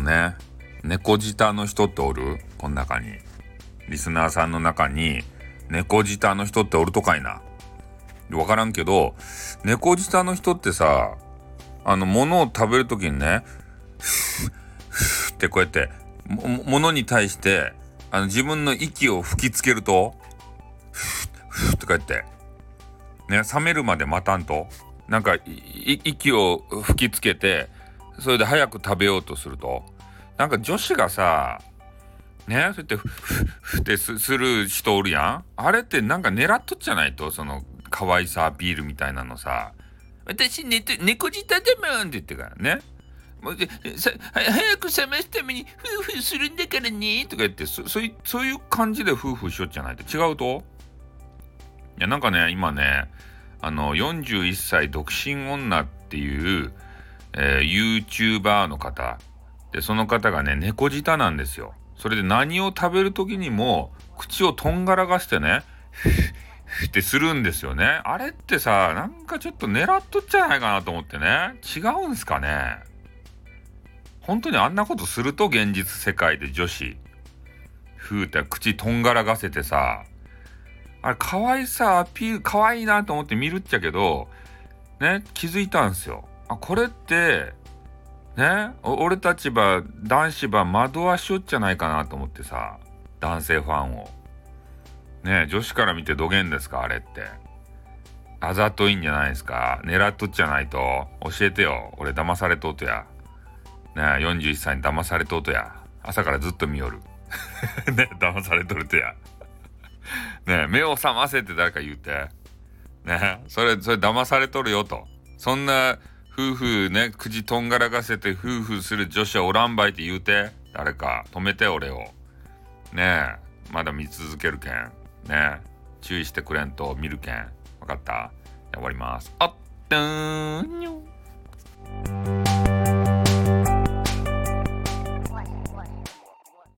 ね猫舌の人っておる？この中に。リスナーさんの中に猫舌の人っておるとかいな。わからんけど、猫舌の人ってさ、あの、物を食べるときにね、ってこうやって、も、ものに対して、あの、自分の息を吹きつけると、ふってこうやって、ね、冷めるまで待たんと、なんか、息を吹きつけて、それで早く食べようとすると、なんか女子がさ、ね、そうやってふ、ふってする人おるやん。あれってなんか狙っとっちゃないと、その、可愛さアピールみたいなのさ、私寝て、猫舌だもんって言ってからね。もうでさ早く冷ますために夫婦するんだからね。とか言ってそそういそういう感じで夫婦しよっちゃないと。違うと？いやなんかね今ねあの41歳独身女っていう、えー、YouTuber の方でその方がね猫舌なんですよそれで何を食べる時にも口をとんがらがしてねってするんですよね。あれってさ、なんかちょっと狙っとっちゃないかなと思ってね。違うんすかね。本当にあんなことすると現実世界で女子。ふーって口とんがらがせてさ、あれ可愛さアピール可愛いなと思って見るっちゃけど、ね、気づいたんすよ。あ、これって、ね、俺たちば男子ば惑わしよっちゃないかなと思ってさ、男性ファンを。ね女子から見てどげんですかあれって。あざといんじゃないですか狙っとっちゃないと。教えてよ。俺騙されとうとや。ね41歳に騙されとうとや。朝からずっと見よる。ね騙されとるとや。ね目を覚ませって誰か言うて。ねそれ、それ騙されとるよと。そんな夫婦ね、口とんがらがせて夫婦する女子はおらんばいって言うて。誰か止めて俺を。ねえ、まだ見続けるけん。ねえ注意してくれんと見るけんわかった？終わりますあったーんにょ